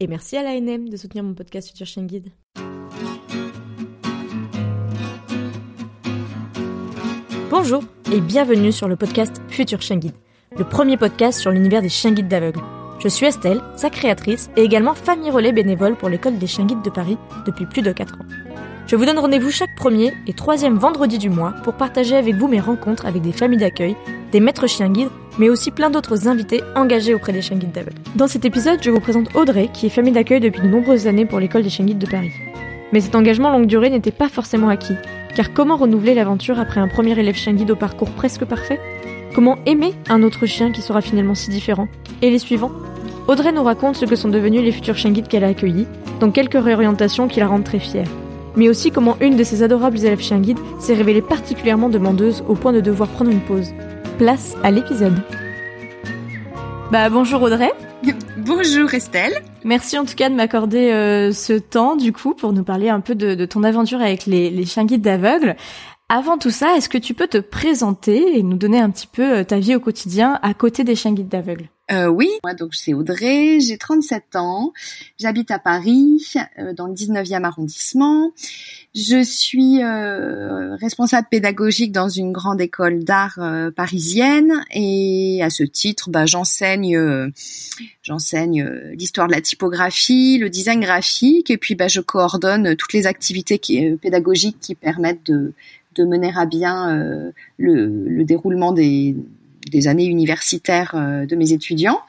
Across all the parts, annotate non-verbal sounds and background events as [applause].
Et merci à l'ANM de soutenir mon podcast Future Chien Guide. Bonjour et bienvenue sur le podcast Future Chien Guide, le premier podcast sur l'univers des chiens guides d'aveugles. Je suis Estelle, sa créatrice et également famille relais bénévole pour l'école des chiens guides de Paris depuis plus de 4 ans. Je vous donne rendez-vous chaque premier et troisième vendredi du mois pour partager avec vous mes rencontres avec des familles d'accueil, des maîtres chiens guides, mais aussi plein d'autres invités engagés auprès des chiens guides. Dans cet épisode, je vous présente Audrey, qui est famille d'accueil depuis de nombreuses années pour l'école des chiens guides de Paris. Mais cet engagement longue durée n'était pas forcément acquis, car comment renouveler l'aventure après un premier élève chien guide au parcours presque parfait? Comment aimer un autre chien qui sera finalement si différent? Et les suivants? Audrey nous raconte ce que sont devenus les futurs chiens guides qu'elle a accueillis, dont quelques réorientations qui la rendent très fière mais aussi comment une de ses adorables élèves chiens guides s'est révélée particulièrement demandeuse au point de devoir prendre une pause. Place à l'épisode. Bah bonjour Audrey. [laughs] Bonjour Estelle. Merci en tout cas de m'accorder euh, ce temps du coup pour nous parler un peu de, ton aventure avec les, les chiens guides d'aveugles. Avant tout ça, est-ce que tu peux te présenter et nous donner un petit peu euh, ta vie au quotidien à côté des chiens guides d'aveugles? Euh, oui, moi donc c'est Audrey, j'ai 37 ans, j'habite à Paris, euh, dans le 19e arrondissement. Je suis euh, responsable pédagogique dans une grande école d'art euh, parisienne. Et à ce titre, bah, j'enseigne, j'enseigne l'histoire de la typographie, le design graphique. Et puis bah, je coordonne toutes les activités pédagogiques qui permettent de, de mener à bien le, le déroulement des des années universitaires euh, de mes étudiants.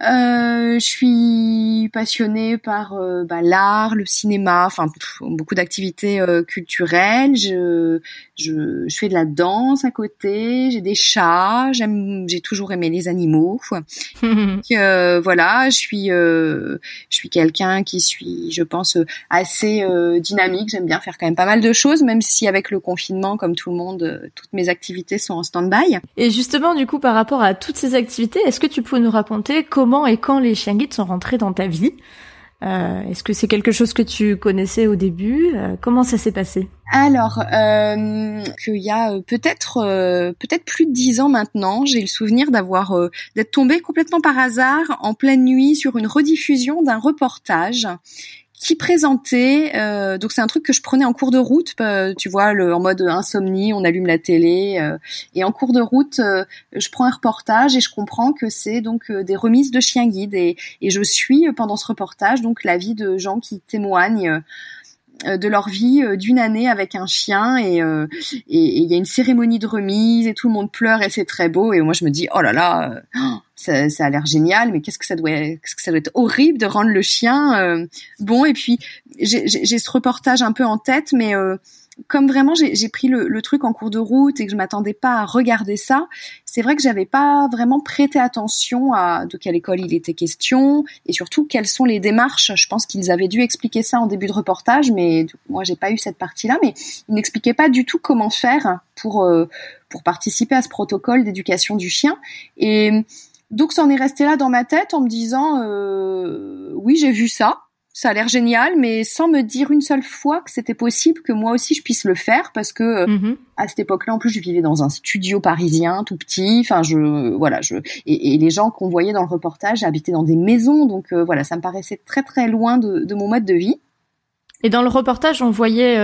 Euh, je suis passionnée par euh, bah, l'art, le cinéma, enfin beaucoup d'activités culturelles. Je, je, je, fais de la danse à côté. J'ai des chats. J'aime, j'ai toujours aimé les animaux. [laughs] euh, voilà, je suis, je suis quelqu'un qui suis, je pense, assez dynamique. J'aime bien faire quand même pas mal de choses, même si avec le confinement, comme tout le monde, toutes mes activités sont en stand-by. Et justement, du coup, par rapport à toutes ces activités, est-ce que tu peux nous raconter comment et quand les chiens guides sont rentrés dans ta vie? Euh, Est-ce que c'est quelque chose que tu connaissais au début? Euh, Comment ça s'est passé? Alors, euh, qu'il y a euh, peut-être peut-être plus de dix ans maintenant, j'ai le souvenir d'avoir d'être tombée complètement par hasard en pleine nuit sur une rediffusion d'un reportage qui présentait euh, donc c'est un truc que je prenais en cours de route euh, tu vois le, en mode insomnie on allume la télé euh, et en cours de route euh, je prends un reportage et je comprends que c'est donc des remises de chiens guides. Et, et je suis pendant ce reportage donc la vie de gens qui témoignent de leur vie d'une année avec un chien et il y a une cérémonie de remise et tout le monde pleure et c'est très beau et moi je me dis oh là là [gasps] ça, ça a l'air génial, mais qu'est-ce que ça doit, qu'est-ce que ça doit être horrible de rendre le chien euh, bon. Et puis j'ai ce reportage un peu en tête, mais euh, comme vraiment j'ai pris le, le, truc en cours de route et que je m'attendais pas à regarder ça, c'est vrai que j'avais pas vraiment prêté attention à de quelle école il était question et surtout quelles sont les démarches. Je pense qu'ils avaient dû expliquer ça en début de reportage, mais moi j'ai pas eu cette partie-là. Mais ils n'expliquaient pas du tout comment faire pour euh, pour participer à ce protocole d'éducation du chien et donc ça en est resté là dans ma tête en me disant euh, oui j'ai vu ça, ça a l'air génial, mais sans me dire une seule fois que c'était possible que moi aussi je puisse le faire parce que euh, mm-hmm. à cette époque-là en plus je vivais dans un studio parisien tout petit, enfin je voilà je et, les gens qu'on voyait dans le reportage habitaient dans des maisons donc euh, voilà ça me paraissait très très loin de, de, mon mode de vie. Et dans le reportage on voyait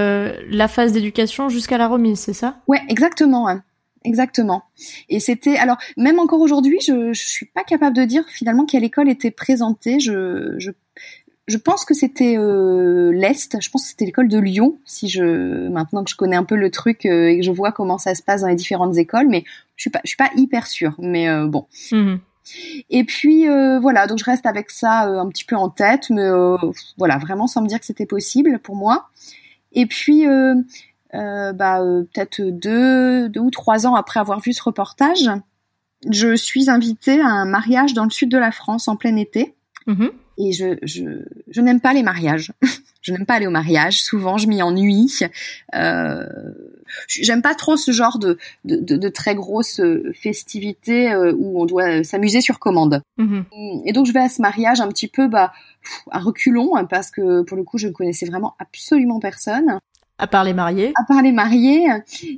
la phase d'éducation jusqu'à la remise, c'est ça? Ouais exactement. Hein. Exactement. Et c'était alors même encore aujourd'hui, je je suis pas capable de dire finalement quelle école était présentée. Je je je pense que c'était euh, l'est. Je pense que c'était l'école de Lyon. Si je maintenant que je connais un peu le truc euh, et que je vois comment ça se passe dans les différentes écoles, mais je suis pas je suis pas hyper sûre. Mais euh, bon. Mhm. Et puis voilà, donc je reste avec ça un petit peu en tête, mais voilà, vraiment sans me dire que c'était possible pour moi. Et puis bah, peut-être deux, deux ou trois ans après avoir vu ce reportage, je suis invitée à un mariage dans le sud de la France en plein été. Mm-hmm. Et je, je, je n'aime pas les mariages. [laughs] je n'aime pas aller au mariage. Souvent, je m'y ennuie. Euh, J'aime pas trop ce genre de, de, de, de très grosses festivités euh, où on doit s'amuser sur commande. Mhm. Et donc, je vais à ce mariage un petit peu bah, à reculons hein, parce que pour le coup, je ne connaissais vraiment absolument personne. À part les mariés. À part les mariés.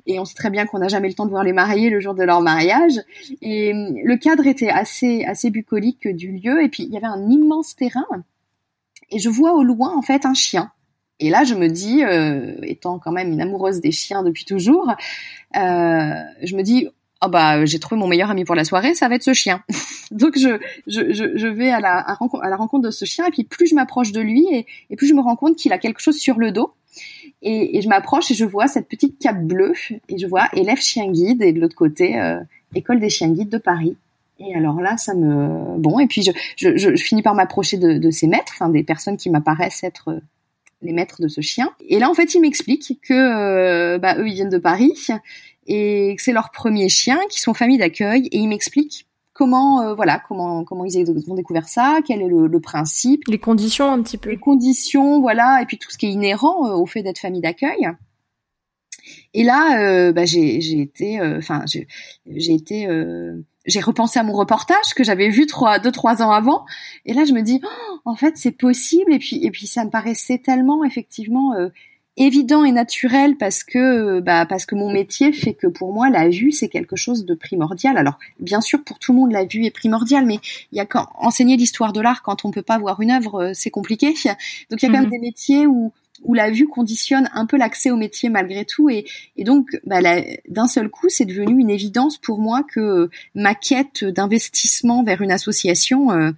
Et on sait très bien qu'on n'a jamais le temps de voir les mariés le jour de leur mariage. Et le cadre était assez, assez bucolique du lieu. Et puis, il y avait un immense terrain et je vois au loin en fait un chien. Et là, je me dis, euh, étant quand même une amoureuse des chiens depuis toujours, euh, je me dis, oh bah j'ai trouvé mon meilleur ami pour la soirée, ça va être ce chien. [laughs] Donc je, je, je, vais à la, à, la rencontre de ce chien et puis plus je m'approche de lui et, et, plus je me rends compte qu'il a quelque chose sur le dos. Et, et, je m'approche et je vois cette petite cape bleue et je vois élève chien guide et de l'autre côté euh, école des chiens guides de Paris. Et alors là, ça me bon. Et puis je, je, je finis par m'approcher de, de, ces maîtres, enfin des personnes qui m'apparaissent être euh, les maîtres de ce chien. Et là, en fait, ils m'expliquent que euh, bah, eux, ils viennent de Paris et que c'est leur premier chien, qui sont famille d'accueil. Et ils m'expliquent comment, euh, voilà, comment comment ils ont découvert ça, quel est le, le, principe, les conditions un petit peu, les conditions, voilà, et puis tout ce qui est inhérent au fait d'être famille d'accueil. Et là, euh, bah, j'ai été, enfin, j'ai été j'ai repensé à mon reportage que j'avais vu trois, deux, trois ans avant. Et là, je me dis, oh, en fait, c'est possible. Et puis, et puis, ça me paraissait tellement, effectivement, euh, évident et naturel parce que, bah, parce que mon métier fait que pour moi, la vue, c'est quelque chose de primordial. Alors, bien sûr, pour tout le monde, la vue est primordiale, mais il y a quand, enseigner l'histoire de l'art quand on peut pas voir une œuvre, euh, c'est compliqué. [laughs] Donc, il y a quand même mhm. des métiers où, où la vue conditionne un peu l'accès au métier malgré tout. Et, et donc, bah, d'un seul coup, c'est devenu une évidence pour moi que ma quête d'investissement vers une association euh,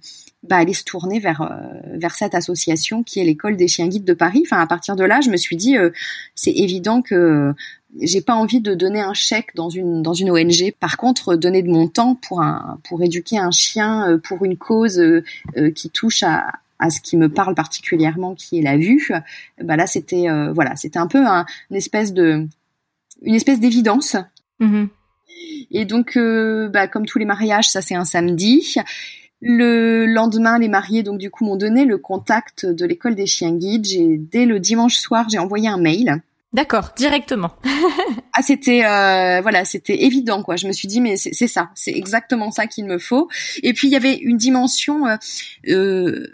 bah, allait se tourner vers euh, vers cette association qui est l'école des chiens guides de Paris. Enfin, à partir de là, je me suis dit, euh, c'est évident que j'ai pas envie de donner un chèque dans une dans une ONG. Par contre, donner de mon temps pour un pour éduquer un chien pour une cause qui touche à à ce qui me parle particulièrement, qui est la vue, bah là c'était euh, voilà, c'était un peu un, une espèce de une espèce d'évidence. Mm-hmm. Et donc, euh, bah, comme tous les mariages, ça c'est un samedi. Le lendemain, les mariés donc du coup m'ont donné le contact de l'école des chiens guides. J'ai dès le dimanche soir, j'ai envoyé un mail. D'accord, directement. [laughs] ah, c'était euh, voilà, c'était évident quoi. Je me suis dit mais c'est ça, c'est exactement ça qu'il me faut. Et puis il y avait une dimension euh,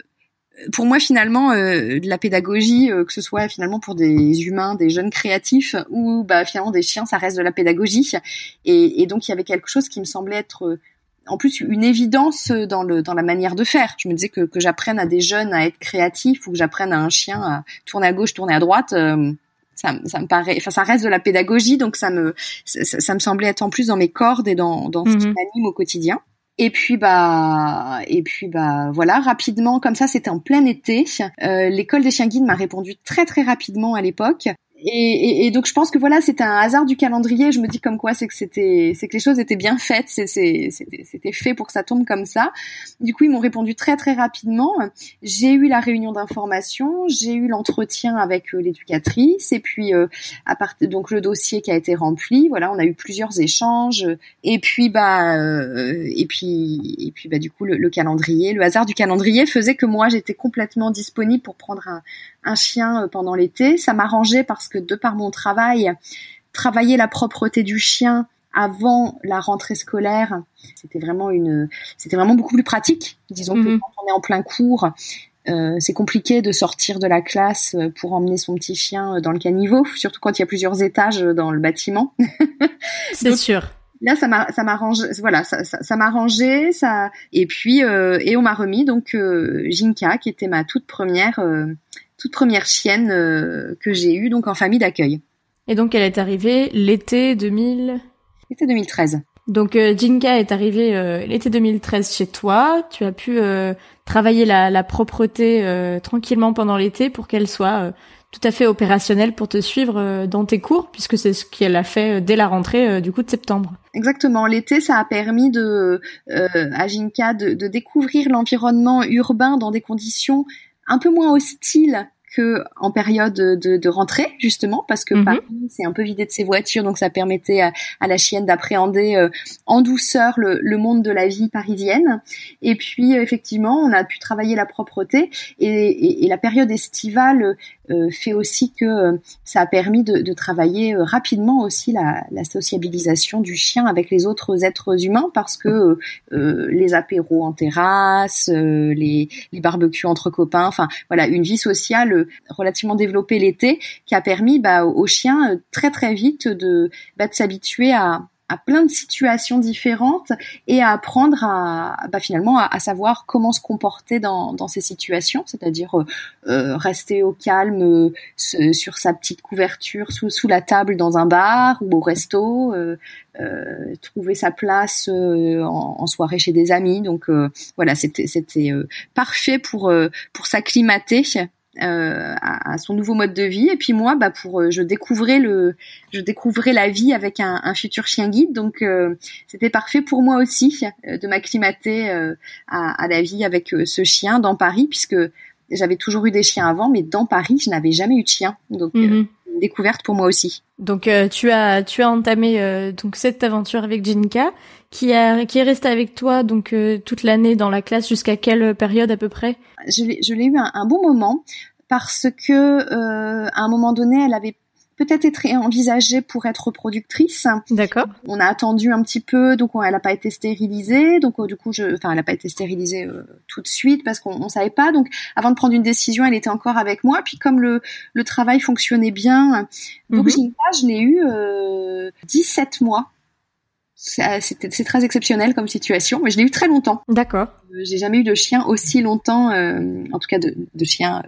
pour moi finalement euh, de la pédagogie euh, que ce soit finalement pour des humains des jeunes créatifs ou bah finalement des chiens ça reste de la pédagogie et, et donc il y avait quelque chose qui me semblait être euh, en plus une évidence dans le dans la manière de faire je me disais que, que j'apprenne à des jeunes à être créatifs ou que j'apprenne à un chien à tourner à gauche tourner à droite ça, ça, me paraît, enfin, ça reste de la pédagogie, donc ça me, ça, ça, me semblait être en plus dans mes cordes et dans, dans ce qui mhm. m'anime au quotidien. Et puis bah et puis bah voilà rapidement comme ça c'était en plein été. Euh, L'école des chiens guides m'a répondu très très rapidement à l'époque et, et, donc je pense que voilà, c'était un hasard du calendrier. Je me dis comme quoi c'est que c'était, c'est que les choses étaient bien faites, c'était fait pour que ça tombe comme ça. Du coup, ils m'ont répondu très très rapidement. J'ai eu la réunion d'information, j'ai eu l'entretien avec euh, l'éducatrice, et puis euh, à part, donc le dossier qui a été rempli. Voilà, on a eu plusieurs échanges, et puis bah euh, et puis et puis bah du coup le, le calendrier, le hasard du calendrier faisait que moi j'étais complètement disponible pour prendre un, un chien pendant l'été. Ça m'arrangeait parce que de par mon travail, travailler la propreté du chien avant la rentrée scolaire, c'était vraiment une, c'était vraiment beaucoup plus pratique. Disons que mhm. quand on est en plein cours, euh, c'est compliqué de sortir de la classe pour emmener son petit chien dans le caniveau, surtout quand il y a plusieurs étages dans le bâtiment. [laughs] c'est sûr. Là, ça m'a, ça m'arrange, voilà, ça, ça, ça m'arrangeait, ça, et puis, euh, et on m'a remis donc euh, Jinka, qui était ma toute première, toute première chienne euh, que j'ai eue donc en famille d'accueil. Et donc elle est arrivée l'été 2000 L'été 2013. Donc euh, Jinka est arrivée euh, l'été 2013 chez toi. Tu as pu travailler la, la propreté tranquillement pendant l'été pour qu'elle soit tout à fait opérationnelle pour te suivre dans tes cours, puisque c'est ce qu'elle a fait dès la rentrée du coup de septembre. Exactement. L'été, ça a permis de à Jinka de, de découvrir l'environnement urbain dans des conditions un peu moins hostiles que en période de, de rentrée justement parce que mhm. Paris c'est un peu vidé de ses voitures donc ça permettait à, la chienne d'appréhender euh, en douceur le, le, monde de la vie parisienne et puis effectivement on a pu travailler la propreté et, et, et la période estivale euh, fait aussi que euh, ça a permis de, de travailler rapidement aussi la, la, sociabilisation du chien avec les autres êtres humains parce que les apéros en terrasse les, les barbecues entre copains enfin voilà une vie sociale relativement développé l'été, qui a permis bah, aux chiens euh, très très vite de, bah, s'habituer à, plein de situations différentes et à apprendre à bah, finalement à, savoir comment se comporter dans, ces situations, c'est-à-dire euh, euh rester au calme sur sa petite couverture sous, la table dans un bar ou au resto, trouver sa place en, soirée chez des amis. Donc voilà, c'était c'était parfait pour pour s'acclimater euh, à, son nouveau mode de vie. Et puis moi, bah pour euh, je découvrais le, je découvrais la vie avec un, un futur chien guide. Donc euh, c'était parfait pour moi aussi de m'acclimater à, à, la vie avec ce chien dans Paris, puisque j'avais toujours eu des chiens avant, mais dans Paris, je n'avais jamais eu de chien. Donc mhm. Une découverte pour moi aussi. Donc tu as tu as entamé donc cette aventure avec Jinka qui a qui est restée avec toi donc toute l'année dans la classe jusqu'à quelle période à peu près? Je l'ai je l'ai eu un, un, bon moment parce que euh, à un moment donné, elle avait peut-être été envisagée pour être productrice. D'accord. On a attendu un petit peu, donc elle n'a pas été stérilisée. Donc euh, du coup, je, enfin, elle n'a pas été stérilisée euh, tout de suite parce qu'on ne savait pas. Donc avant de prendre une décision, elle était encore avec moi. Puis comme le, le travail fonctionnait bien, donc mm je l'ai eu euh, 17 mois. C'est très exceptionnel comme situation, mais je l'ai eu très longtemps. D'accord. Euh, j'ai jamais eu de chien aussi longtemps, euh, en tout cas de, de chien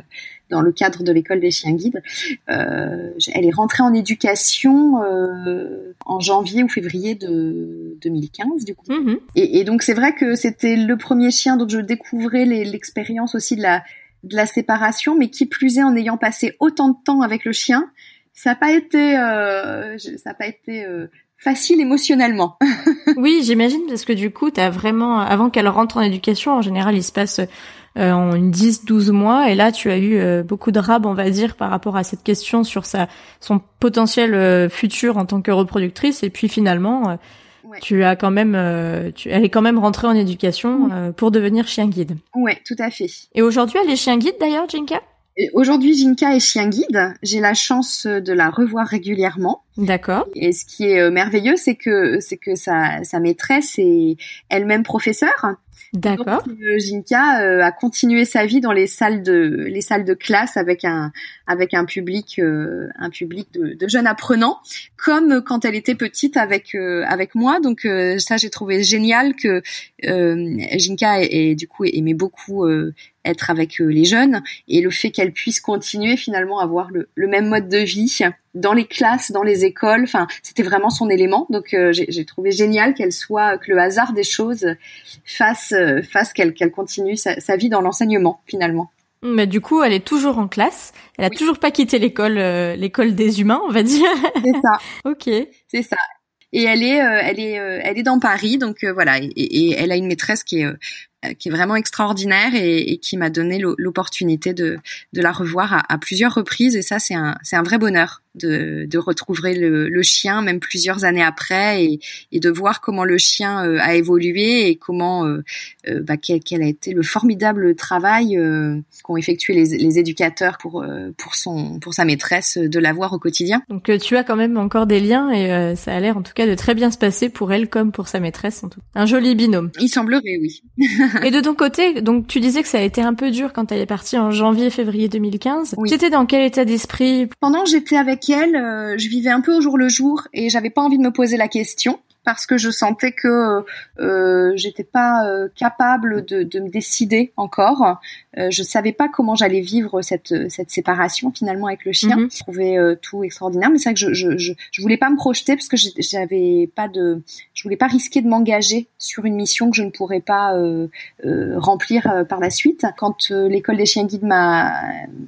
dans le cadre de l'école des chiens guides. Euh, elle est rentrée en éducation euh, en janvier ou février de 2015 du coup. Mhm. Et, et, donc c'est vrai que c'était le premier chien dont je découvrais l'expérience aussi de la de la séparation, mais qui plus est en ayant passé autant de temps avec le chien, ça n'a pas été euh, ça n'a pas été euh, facile émotionnellement. [laughs] oui, j'imagine parce que du coup, tu as vraiment avant qu'elle rentre en éducation, en général, il se passe euh, en une 10-12 mois. Et là, tu as eu euh, beaucoup de rab, on va dire, par rapport à cette question sur sa son potentiel euh, futur en tant que reproductrice. Et puis finalement, tu as quand même, tu, elle est quand même rentrée en éducation pour devenir chien guide. Ouais, tout à fait. Et aujourd'hui, elle est chien guide d'ailleurs, Jinka? Aujourd'hui, Jinka est chien guide. J'ai la chance de la revoir régulièrement. D'accord. Et ce qui est merveilleux, c'est que c'est que sa, sa maîtresse est elle-même professeure. D'accord. Euh, Jinka euh, a continué sa vie dans les salles de les salles de classe avec un avec un public euh, un public de, de, jeunes apprenants comme quand elle était petite avec avec moi donc ça j'ai trouvé génial que Jinka et, du coup aimait beaucoup être avec les jeunes et le fait qu'elle puisse continuer finalement à avoir le, le même mode de vie dans les classes, dans les écoles. Enfin, c'était vraiment son élément. Donc, euh, j'ai trouvé génial qu'elle soit, que le hasard des choses fasse, euh, fasse qu'elle continue sa, sa, vie dans l'enseignement finalement. Mais du coup, elle est toujours en classe. Elle a toujours pas quitté l'école, euh, l'école des humains, on va dire. C'est ça. [laughs] ok. C'est ça. Et elle est, elle est, elle est dans Paris, donc voilà. Et, et, elle a une maîtresse qui est euh, qui est vraiment extraordinaire et, qui m'a donné l'opportunité de, de la revoir à, à, plusieurs reprises et ça c'est un un vrai bonheur de, de retrouver le, le, chien même plusieurs années après et, et de voir comment le chien euh, a évolué et comment euh, bah, quel, quel, a été le formidable travail qu'ont effectué les, les, éducateurs pour pour son pour sa maîtresse de la voir au quotidien. Donc tu as quand même encore des liens et ça a l'air en tout cas de très bien se passer pour elle comme pour sa maîtresse en tout. Un joli binôme. Il semblerait oui. [laughs] Et de ton côté, donc tu disais que ça a été un peu dur quand elle est partie en janvier-février 2015. Oui. Tu étais dans quel état d'esprit? Pendant que j'étais avec elle, euh, je vivais un peu au jour le jour et j'avais pas envie de me poser la question parce que je sentais que euh, j'étais pas euh, capable de, de, me décider encore. Euh, je savais pas comment j'allais vivre cette cette séparation finalement avec le chien. Mhm. Je trouvais euh, tout extraordinaire, mais c'est vrai que je, je, je, je voulais pas me projeter parce que j'avais pas de, je voulais pas risquer de m'engager sur une mission que je ne pourrais pas euh, remplir par la suite. Quand l'école des chiens guides m'a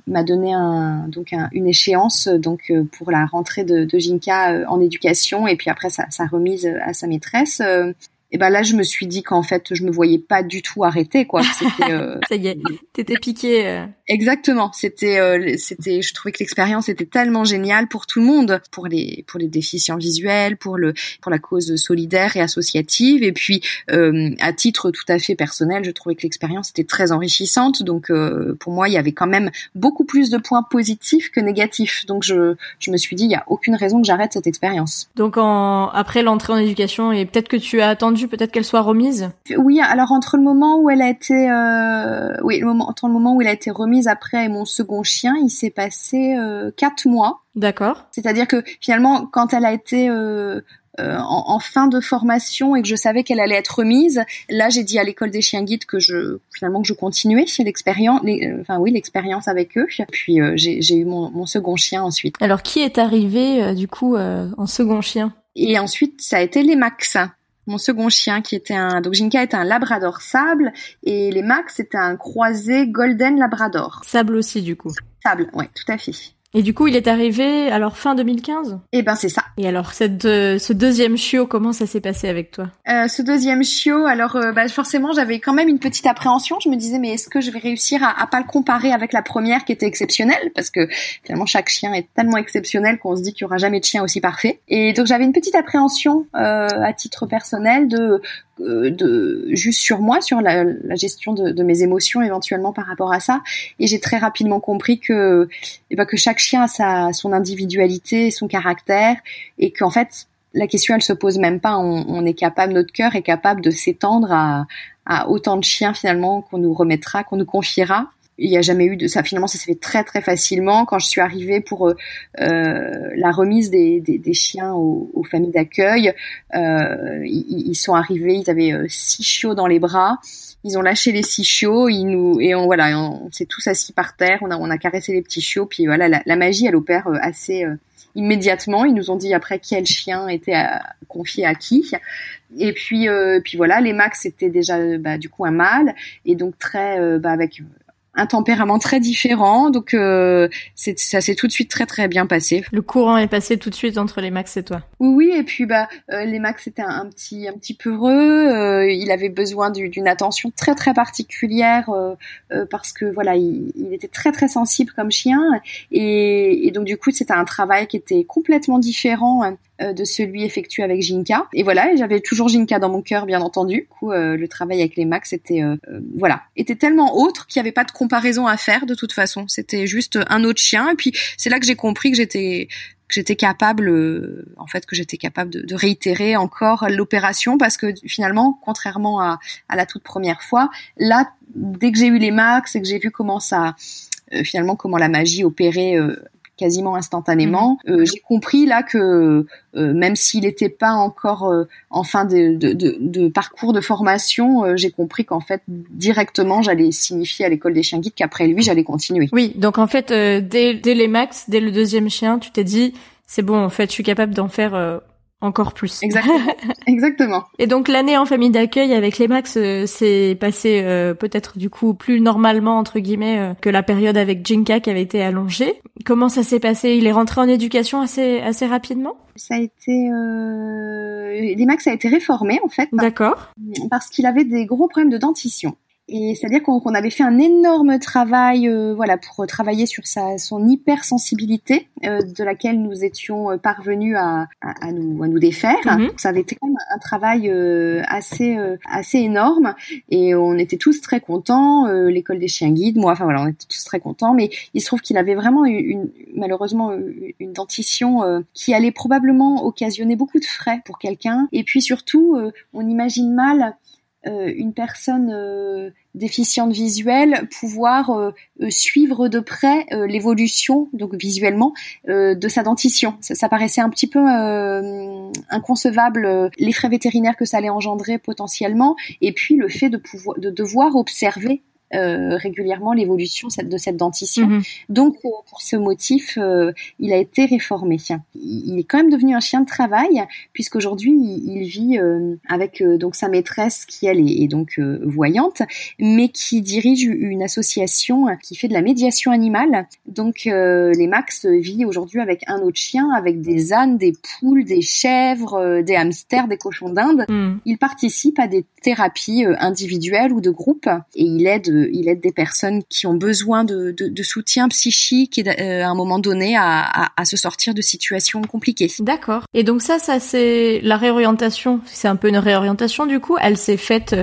m'a donné un donc un, une échéance donc pour la rentrée de, de Jinka en éducation et puis après sa, sa remise à sa maîtresse, euh, et ben là je me suis dit qu'en fait je me voyais pas du tout arrêter quoi. [laughs] Euh, Ça y est, t'étais piqué. Euh. Exactement. C'était, euh, c'était. Je trouvais que l'expérience était tellement géniale pour tout le monde, pour les pour les déficients visuels, pour le pour la cause solidaire et associative. Et puis, euh, à titre tout à fait personnel, je trouvais que l'expérience était très enrichissante. Donc, euh, pour moi, il y avait quand même beaucoup plus de points positifs que négatifs. Donc, je je me suis dit, il y a aucune raison que j'arrête cette expérience. Donc, en après l'entrée en éducation, et peut-être que tu as attendu, peut-être qu'elle soit remise? Oui. Alors, entre le moment où elle a été, oui, le moment entre le moment où elle a été remise après mon second chien, il s'est passé euh, quatre mois. D'accord. C'est-à-dire que finalement, quand elle a été euh, euh, en, fin de formation et que je savais qu'elle allait être remise, là j'ai dit à l'école des chiens guides que je finalement que je continuais l'expérience, enfin oui l'expérience avec eux. Puis j'ai eu mon, mon, second chien ensuite. Alors qui est arrivé du coup en second chien? Et ensuite ça a été les Max mon second chien qui était un donc Jinka était un labrador sable et les Max c'était un croisé golden labrador. Sable aussi du coup. Sable, ouais, tout à fait. Et du coup, il est arrivé alors fin 2015 Eh ben c'est ça. Et alors cette euh, ce deuxième chiot, comment ça s'est passé avec toi? Euh, Ce deuxième chiot, alors euh, bah, forcément j'avais quand même une petite appréhension. Je me disais mais est-ce que je vais réussir à, à pas le comparer avec la première qui était exceptionnelle? Parce que finalement chaque chien est tellement exceptionnel qu'on se dit qu'il y aura jamais de chien aussi parfait. Et donc j'avais une petite appréhension à titre personnel de de juste sur moi, sur la, gestion de, mes émotions éventuellement par rapport à ça. Et j'ai très rapidement compris que eh ben, que chaque chien a sa, son individualité, son caractère, et qu'en fait la question elle se pose même pas. On, est capable, notre cœur est capable de s'étendre à, à autant de chiens finalement qu'on nous remettra, qu'on nous confiera il n'y a jamais eu de ça. Finalement, ça s'est fait très très facilement. Quand je suis arrivée pour euh, euh la remise des, des, chiens aux, familles d'accueil, euh, ils, sont arrivés, ils avaient six chiots dans les bras. Ils ont lâché les six chiots, ils nous et on voilà, on, s'est tous assis par terre. On a on a caressé les petits chiots, puis voilà, la, magie elle opère euh, assez immédiatement. Ils nous ont dit après quel chien était confié à qui. Et puis, euh, puis voilà, les Max c'était déjà bah, du coup un mâle et donc très bah, avec un tempérament très différent, donc euh, ça s'est tout de suite très très bien passé. Le courant est passé tout de suite entre les Max et toi. Oui, oui, et puis bah euh, les Max étaient un, petit un petit peu heureux. Euh, il avait besoin d'une attention très très particulière euh, parce que voilà, il, il, était très très sensible comme chien et, et donc du coup c'était un travail qui était complètement différent hein, euh, de celui effectué avec Jinka. Et voilà, j'avais toujours Jinka dans mon cœur, bien entendu. Du coup, euh, le travail avec les Max était, euh, voilà, était tellement autre qu'il n'y avait pas de comparaison à faire de toute façon. C'était juste un autre chien. Et puis c'est là que j'ai compris que j'étais que j'étais capable, en fait, que j'étais capable de, réitérer encore l'opération parce que finalement, contrairement à, à, la toute première fois, là, dès que j'ai eu les max et que j'ai vu comment ça, finalement, comment la magie opérait quasiment instantanément. Mhm. Euh, j'ai compris là que euh, même s'il n'était pas encore euh, en fin de, de, de, parcours de formation, j'ai compris qu'en fait directement j'allais signifier à l'école des chiens guides qu'après lui j'allais continuer. Oui, donc en fait dès, dès les max, dès le deuxième chien, tu t'es dit c'est bon en fait je suis capable d'en faire encore plus. Exactement. [laughs] Exactement. Et donc l'année en famille d'accueil avec les Max euh, s'est passée euh, peut-être du coup plus normalement entre guillemets euh, que la période avec Jinka qui avait été allongée. Comment ça s'est passé? Il est rentré en éducation assez assez rapidement? Ça a été les Max a été réformé en fait. D'accord. Parce qu'il avait des gros problèmes de dentition. Et c'est-à-dire qu'on avait fait un énorme travail, euh, voilà, pour travailler sur sa son hypersensibilité, euh, de laquelle nous étions euh, parvenus à, à, nous à nous défaire. Mhm. Ça avait été quand même un travail euh, assez assez énorme, et on était tous très contents. L'école des chiens guides, moi, enfin voilà, on était tous très contents. Mais il se trouve qu'il avait vraiment une, malheureusement une dentition qui allait probablement occasionner beaucoup de frais pour quelqu'un. Et puis surtout, on imagine mal euh, une personne euh, déficiente visuelle pouvoir euh, suivre de près l'évolution, donc visuellement, de sa dentition. Ça, paraissait un petit peu inconcevable les frais vétérinaires que ça allait engendrer potentiellement, et puis le fait de pouvoir de devoir observer euh, régulièrement l'évolution de cette dentition. Mhm. Donc pour, ce motif, euh, il a été réformé. Il est quand même devenu un chien de travail puisqu'aujourd'hui il, il vit euh, avec donc sa maîtresse qui elle est, donc voyante, mais qui dirige une association qui fait de la médiation animale. Donc les Max vit aujourd'hui avec un autre chien, avec des ânes, des poules, des chèvres, des hamsters, des cochons d'Inde. Mhm. Il participe à des thérapies individuelles ou de groupe et il aide il aide des personnes qui ont besoin de, de, soutien psychique et à un moment donné à, à, à, se sortir de situations compliquées. D'accord. Et donc ça, ça c'est la réorientation. C'est un peu une réorientation du coup. Elle s'est faite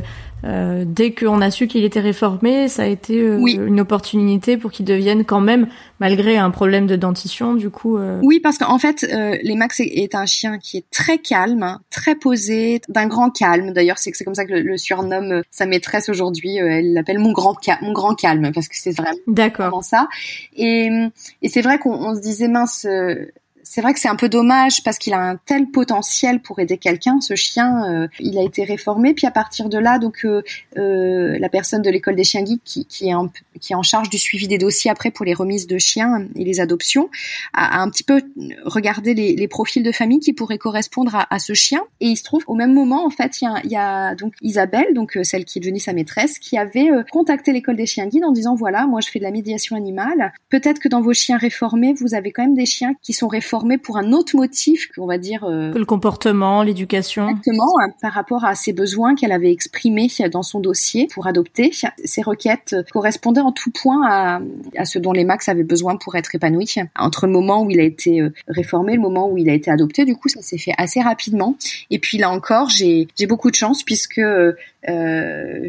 euh, dès qu'on a su qu'il était réformé, ça a été euh, une opportunité pour qu'il devienne quand même, malgré un problème de dentition, du coup. Euh... Oui, parce qu'en fait, euh, les Max est, un chien qui est très calme, très posé, d'un grand calme. D'ailleurs, c'est comme ça que le, le surnomme sa maîtresse aujourd'hui. elle l'appelle mon grand mon grand calme parce que c'est vraiment, vraiment ça. Et, et c'est vrai qu'on se disait mince c'est vrai que c'est un peu dommage parce qu'il a un tel potentiel pour aider quelqu'un. Ce chien, euh, il a été réformé, puis à partir de là, donc euh, euh, la personne de l'école des chiens geeks qui, qui, est en, qui est en charge du suivi des dossiers après pour les remises de chiens et les adoptions, a, un petit peu regardé les, les, profils de famille qui pourraient correspondre à, à, ce chien. Et il se trouve au même moment, en fait, il y a, il y a donc Isabelle, donc celle qui est devenue sa maîtresse, qui avait contacté l'école des chiens guides en disant voilà, moi je fais de la médiation animale. Peut-être que dans vos chiens réformés, vous avez quand même des chiens qui sont réformés pour un autre motif, on va dire euh, que le comportement, l'éducation. Exactement, hein, par rapport à ses besoins qu'elle avait exprimés dans son dossier pour adopter. Ces requêtes correspondaient en tout point à, à ce dont les Max avaient besoin pour être épanouis. Entre le moment où il a été euh, réformé le moment où il a été adopté, du coup, ça s'est fait assez rapidement. Et puis là encore, j'ai beaucoup de chance puisque euh,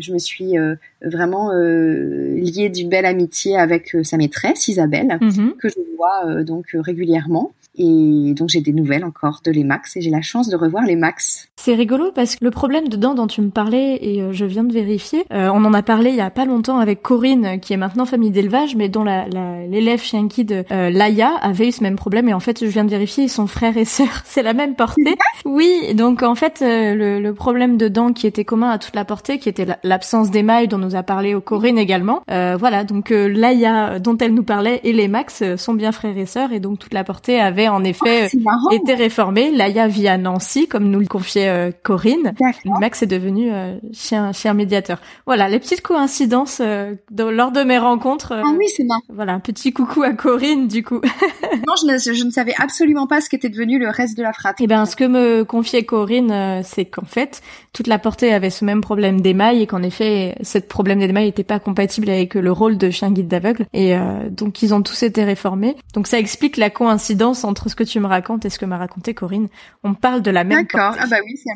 je me suis euh, vraiment euh, liée d'une belle amitié avec sa maîtresse Isabelle, mm-hmm. que je vois donc régulièrement. Et donc j'ai des nouvelles encore de les Max et j'ai la chance de revoir les Max. C'est rigolo parce que le problème dedans dont tu me parlais et euh, je viens de vérifier, euh, on en a parlé il y a pas longtemps avec Corinne qui est maintenant famille d'élevage mais dont l'élève la, chien de euh, Laïa avait eu ce même problème et en fait je viens de vérifier ils sont frères et sœurs, [laughs] c'est la même portée. [laughs] oui, donc en fait le, le, problème de dents qui était commun à toute la portée, qui était l'absence d'émail dont nous a parlé Corinne également. voilà, donc Laïa dont elle nous parlait et les Max sont bien frères et sœurs et donc toute la portée avait en effet oh, été réformé. Laïa vit à Nancy, comme nous le confiait euh, Corinne. Max est devenu euh, chien, chien médiateur. Voilà, les petites coïncidences euh, lors de mes rencontres. ah oui, c'est marrant. Voilà, un petit coucou à Corinne, du coup. [laughs] non, je ne, je ne, savais absolument pas ce qu'était devenu le reste de la fratrie. Eh ben, ce que me confiait Corinne, c'est qu'en fait, toute la portée avait ce même problème d'émail et qu'en effet, ce problème d'émail n'était pas compatible avec le rôle de chien guide d'aveugle. Et donc, ils ont tous été réformés. Donc, ça explique la coïncidence entre ce que tu me racontes et ce que m'a raconté Corinne. On parle de la même D'accord. Ah bah oui, c'est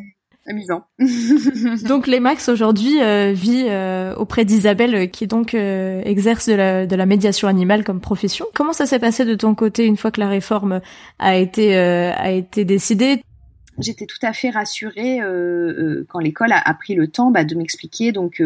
amusant. [laughs] donc les Max aujourd'hui euh, vit euh, auprès d'Isabelle euh, qui donc euh, exerce de la, de la, médiation animale comme profession. Comment ça s'est passé de ton côté une fois que la réforme a été a été décidée? J'étais tout à fait rassurée quand l'école a, a, pris le temps bah, de m'expliquer donc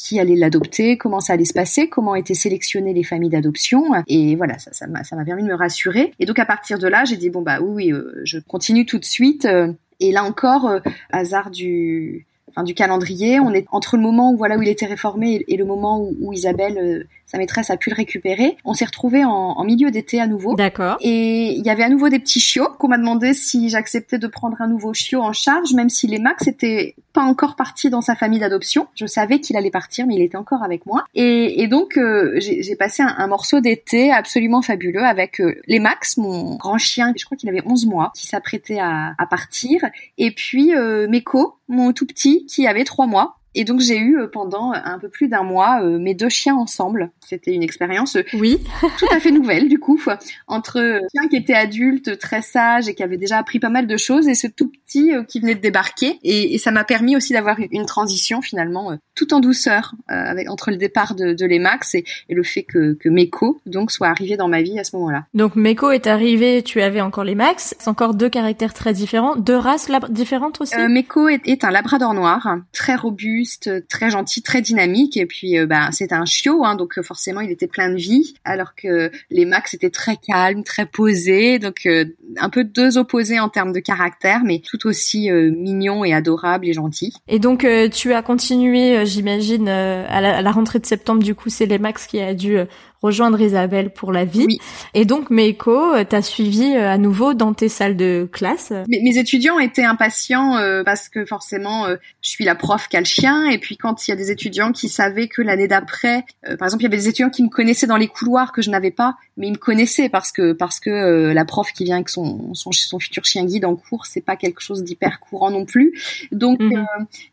qui allait l'adopter, comment ça allait se passer, comment étaient sélectionnées les familles d'adoption. Et voilà, ça, m'a, permis de me rassurer. Et donc à partir de là, j'ai dit bon bah oui, oui euh, je continue tout de suite. Euh, et là encore, euh, hasard du, enfin, du calendrier, on est entre le moment où voilà où il était réformé et, le moment où, où Isabelle sa maîtresse a pu le récupérer. On s'est retrouvé en, en, milieu d'été à nouveau. D'accord. Et il y avait à nouveau des petits chiots qu'on m'a demandé si j'acceptais de prendre un nouveau chiot en charge, même si les Max étaient pas encore partis dans sa famille d'adoption. Je savais qu'il allait partir, mais il était encore avec moi. Et, donc euh, j'ai passé un, morceau d'été absolument fabuleux avec euh, les Max, mon grand chien, je crois qu'il avait 11 mois, qui s'apprêtait à, à, partir, et puis euh, Meko, mon tout petit, qui avait 3 mois. Et donc j'ai eu euh, pendant un peu plus d'un mois euh, mes deux chiens ensemble. C'était une expérience euh, oui. tout à fait nouvelle du coup entre un chien qui était adulte, très sage et qui avait déjà appris pas mal de choses et ce tout petit qui venait de débarquer. Et, et ça m'a permis aussi d'avoir une transition finalement tout en douceur avec entre le départ de, de l'Emax et, et, le fait que, que Meko donc soit arrivé dans ma vie à ce moment-là. Donc Meko est arrivé, tu avais encore les Max, c'est encore deux caractères très différents, deux races différentes aussi. Euh, Meko est, est un Labrador noir, très robuste très gentil, très dynamique. Et puis, euh, bah, c'est un chiot, hein, donc euh, forcément, il était plein de vie, alors que les Max étaient très calmes, très posés. Donc, euh, un peu deux opposés en termes de caractère, mais tout aussi mignon et adorable et gentil. Et donc, tu as continué, j'imagine, à la, à, la, rentrée de septembre. Du coup, c'est les Max qui a dû rejoindre Isabelle pour la vie. Et donc Meiko, euh, t'as suivi euh, à nouveau dans tes salles de classe. Mes, mes étudiants étaient impatients euh, parce que forcément, je suis la prof qui a le chien. Et puis quand il y a des étudiants qui savaient que l'année d'après, par exemple, il y avait des étudiants qui me connaissaient dans les couloirs que je n'avais pas, mais ils me connaissaient parce que parce que la prof qui vient avec son, son, son futur chien guide en cours, c'est pas quelque chose d'hyper courant non plus. Donc mhm.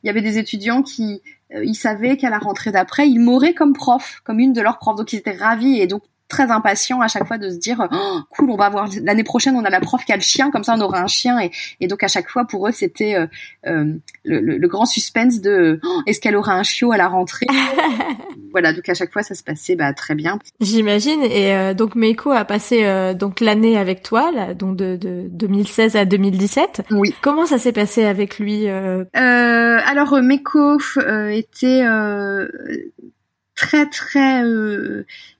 il y avait des étudiants qui ils savaient qu'à la rentrée d'après, ils m'auraient comme prof, comme une de leurs profs. Donc ils étaient ravis et donc très impatient à chaque fois de se dire oh, cool on va voir l'année prochaine on a la prof qui a le chien comme ça on aura un chien. Et, et donc à chaque fois pour eux c'était euh, euh le, le, grand suspense de oh, est-ce qu'elle aura un chiot à la rentrée? [laughs] Voilà donc à chaque fois ça se passait bah, très bien. J'imagine. Et euh, donc Meiko a passé euh, donc l'année avec toi là, donc de, de 2016 à 2017 oui. Comment ça s'est passé avec lui alors Meiko était très très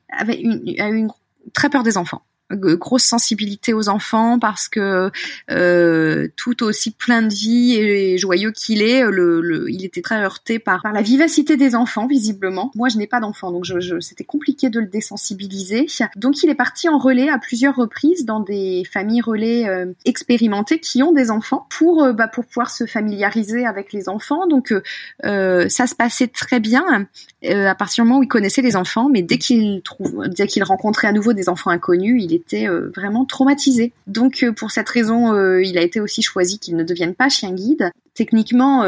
avait une, a eu une, très peur des enfants grosse sensibilité aux enfants parce que euh, tout aussi plein de vie et joyeux qu'il est, le, il était très heurté par, par, la vivacité des enfants visiblement. Moi, je n'ai pas d'enfants, donc je, je, c'était compliqué de le désensibiliser. Donc, il est parti en relais à plusieurs reprises dans des familles relais euh, expérimentées qui ont des enfants pour euh, bah, pour pouvoir se familiariser avec les enfants. Donc, euh, ça se passait très bien à partir du moment où il connaissait les enfants, mais dès qu'il trouve, dès qu'il rencontrait à nouveau des enfants inconnus, euh, vraiment traumatisé. Donc euh, pour cette raison, euh, il a été aussi choisi qu'il ne devienne pas chien guide. Techniquement,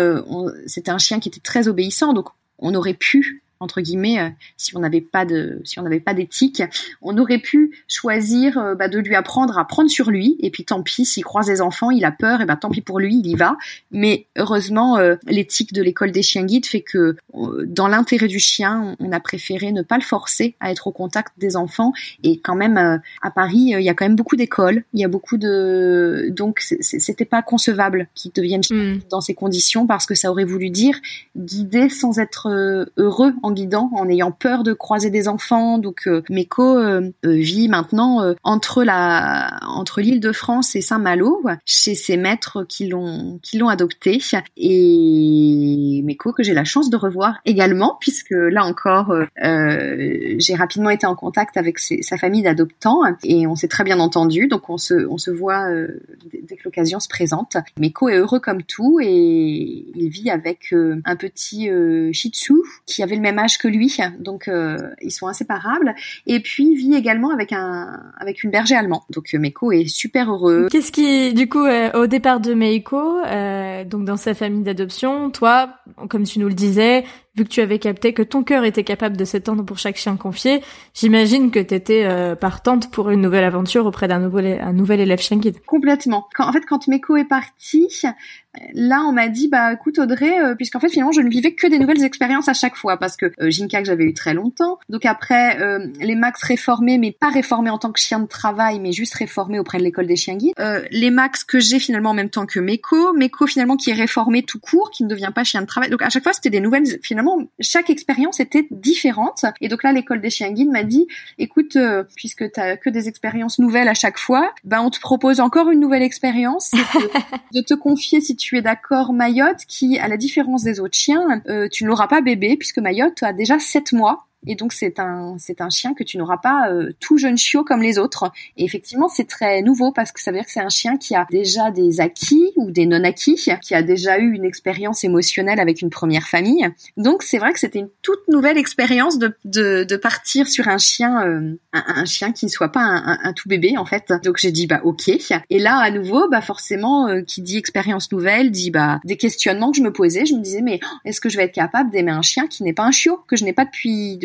c'était un chien qui était très obéissant, donc on aurait pu entre guillemets, euh, si on n'avait pas de, si on n'avait pas d'éthique, on aurait pu choisir euh, bah, de lui apprendre à prendre sur lui. Et puis tant pis, s'il croise des enfants, il a peur, et bah tant pis pour lui, il y va. Mais heureusement, euh, l'éthique de l'école des chiens guides fait que, dans l'intérêt du chien, on a préféré ne pas le forcer à être au contact des enfants. Et quand même, à Paris, il y a quand même beaucoup d'écoles, il y a beaucoup de, donc c'était pas concevable qu'il devienne chien hmm. dans ces conditions parce que ça aurait voulu dire guider sans être heureux en guidant, en ayant peur de croiser des enfants. Donc euh, Meko euh, euh, vit maintenant entre la entre l'île de France et Saint-Malo chez ses maîtres qui l'ont qui l'ont adopté et Meko que j'ai la chance de revoir également puisque là encore j'ai rapidement été en contact avec sa famille d'adoptants et on s'est très bien entendu donc on se on se voit dès que l'occasion se présente. Meko est heureux comme tout et il vit avec un petit Shih Tzu qui avait le même que lui, donc euh, ils sont inséparables. Et puis vit également avec un avec une berger allemande. Donc euh, Meiko est super heureux. Qu'est-ce qui, du coup, euh, au départ de Meiko, donc dans sa famille d'adoption, toi, comme tu nous le disais, vu que tu avais capté que ton cœur était capable de s'étendre pour chaque chien confié, j'imagine que tu étais partante pour une nouvelle aventure auprès d'un nouvel, un nouvel élève chien guide. Complètement. Quand, en fait, quand Meiko est parti, là, on m'a dit, bah écoute Audrey, euh, puisqu'en fait finalement je ne vivais que des nouvelles expériences à chaque fois, parce que euh, Jinka que j'avais eu très longtemps, donc après euh, les Max réformés, mais pas réformés en tant que chien de travail, mais juste réformés auprès de l'école des chiens guides, euh, les Max que j'ai finalement en même temps que Meko, Meko finalement qui est réformé tout court, qui ne devient pas chien de travail, donc à chaque fois c'était des nouvelles, finalement chaque expérience était différente, et donc là l'école des chiens guides m'a dit, écoute, puisque t'as que des expériences nouvelles à chaque fois, ben on te propose encore une nouvelle expérience, de, [laughs] de te confier si tu es d'accord Mayotte, qui, à la différence des autres chiens, euh, tu ne l'auras pas bébé puisque Mayotte a déjà 7 mois et donc c'est un c'est un chien que tu n'auras pas euh, tout jeune chiot comme les autres. Et effectivement c'est très nouveau parce que ça veut dire que c'est un chien qui a déjà des acquis ou des non acquis, qui a déjà eu une expérience émotionnelle avec une première famille. Donc c'est vrai que c'était une toute nouvelle expérience de, de, de partir sur un chien euh, un, chien qui ne soit pas un, un, tout bébé en fait. Donc j'ai dit bah ok. Et là à nouveau bah forcément euh, qui dit expérience nouvelle dit bah des questionnements que je me posais. Je me disais mais est-ce que je vais être capable d'aimer un chien qui n'est pas un chiot que je n'ai pas depuis